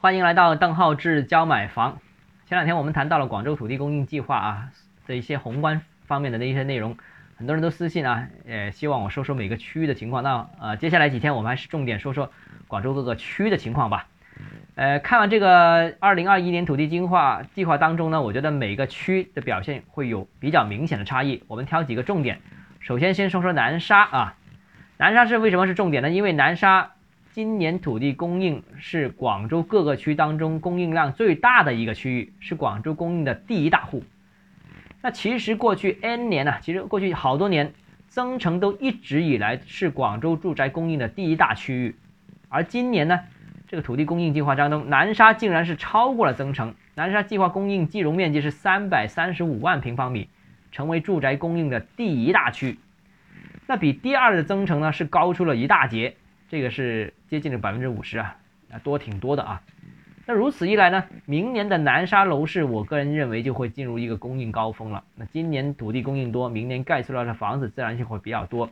欢迎来到邓浩志教买房。前两天我们谈到了广州土地供应计划啊的一些宏观方面的那些内容，很多人都私信啊，呃，希望我说说每个区域的情况。那呃，接下来几天我们还是重点说说广州各个区的情况吧。呃，看完这个二零二一年土地计划计划当中呢，我觉得每个区的表现会有比较明显的差异。我们挑几个重点，首先先说说南沙啊，南沙是为什么是重点呢？因为南沙。今年土地供应是广州各个区当中供应量最大的一个区域，是广州供应的第一大户。那其实过去 N 年呢，其实过去好多年，增城都一直以来是广州住宅供应的第一大区域。而今年呢，这个土地供应计划当中，南沙竟然是超过了增城。南沙计划供应计容面积是三百三十五万平方米，成为住宅供应的第一大区。那比第二的增城呢，是高出了一大截。这个是接近了百分之五十啊，啊多挺多的啊。那如此一来呢，明年的南沙楼市，我个人认为就会进入一个供应高峰了。那今年土地供应多，明年盖出来的房子自然就会比较多。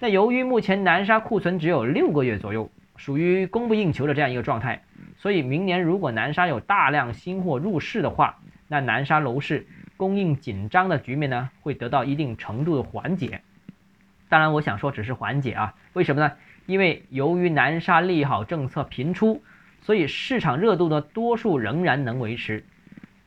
那由于目前南沙库存只有六个月左右，属于供不应求的这样一个状态，所以明年如果南沙有大量新货入市的话，那南沙楼市供应紧张的局面呢，会得到一定程度的缓解。当然，我想说只是缓解啊，为什么呢？因为由于南沙利好政策频出，所以市场热度呢多数仍然能维持。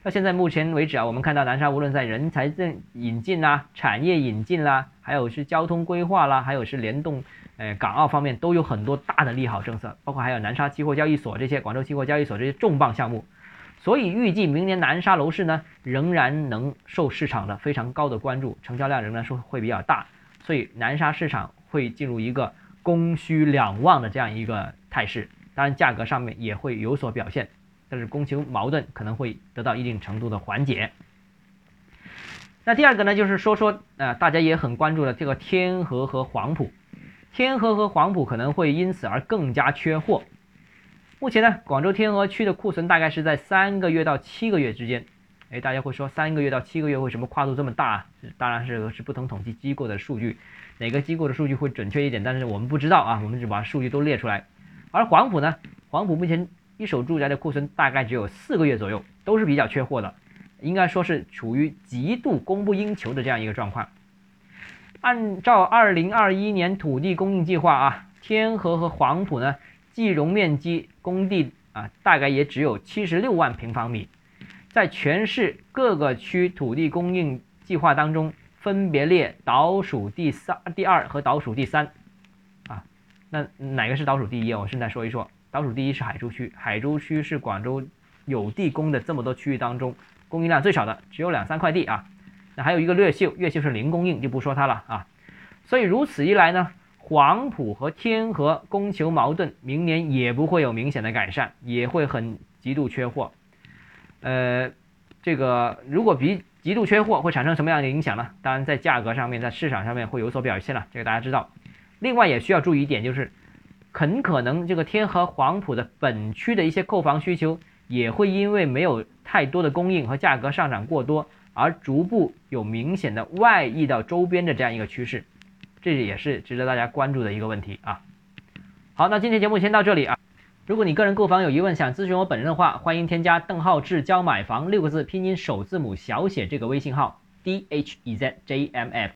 到现在目前为止啊，我们看到南沙无论在人才引引进啦、产业引进啦，还有是交通规划啦，还有是联动呃港澳方面都有很多大的利好政策，包括还有南沙期货交易所这些、广州期货交易所这些重磅项目。所以预计明年南沙楼市呢仍然能受市场的非常高的关注，成交量仍然说会比较大，所以南沙市场会进入一个。供需两旺的这样一个态势，当然价格上面也会有所表现，但是供求矛盾可能会得到一定程度的缓解。那第二个呢，就是说说呃大家也很关注的这个天河和黄埔，天河和黄埔可能会因此而更加缺货。目前呢，广州天河区的库存大概是在三个月到七个月之间。哎，大家会说三个月到七个月为什么跨度这么大？当然是是不同统计机构的数据。哪个机构的数据会准确一点？但是我们不知道啊，我们就把数据都列出来。而黄埔呢，黄埔目前一手住宅的库存大概只有四个月左右，都是比较缺货的，应该说是处于极度供不应求的这样一个状况。按照二零二一年土地供应计划啊，天河和黄埔呢，计容面积工地啊，大概也只有七十六万平方米，在全市各个区土地供应计划当中。分别列倒数第三、第二和倒数第三，啊，那哪个是倒数第一？我现在说一说，倒数第一是海珠区，海珠区是广州有地供的这么多区域当中供应量最少的，只有两三块地啊。那还有一个越秀，越秀是零供应，就不说它了啊。所以如此一来呢，黄埔和天河供求矛盾，明年也不会有明显的改善，也会很极度缺货。呃，这个如果比。极度缺货会产生什么样的影响呢？当然，在价格上面，在市场上面会有所表现了，这个大家知道。另外也需要注意一点，就是很可能这个天河黄埔的本区的一些购房需求也会因为没有太多的供应和价格上涨过多，而逐步有明显的外溢到周边的这样一个趋势，这也是值得大家关注的一个问题啊。好，那今天节目先到这里啊。如果你个人购房有疑问，想咨询我本人的话，欢迎添加邓浩志教买房六个字拼音首字母小写这个微信号 d h e z j m f。